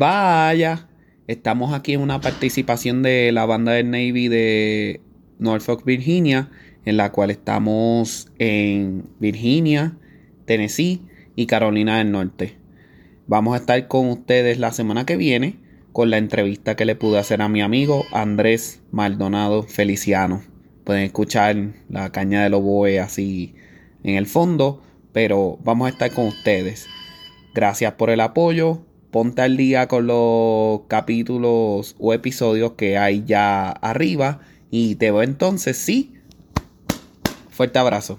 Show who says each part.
Speaker 1: Vaya, estamos aquí en una participación de la banda del Navy de Norfolk, Virginia, en la cual estamos en Virginia, Tennessee y Carolina del Norte. Vamos a estar con ustedes la semana que viene con la entrevista que le pude hacer a mi amigo Andrés Maldonado Feliciano. Pueden escuchar la caña de oboe así en el fondo, pero vamos a estar con ustedes. Gracias por el apoyo. Ponte al día con los capítulos o episodios que hay ya arriba. Y te veo entonces, sí. Fuerte abrazo.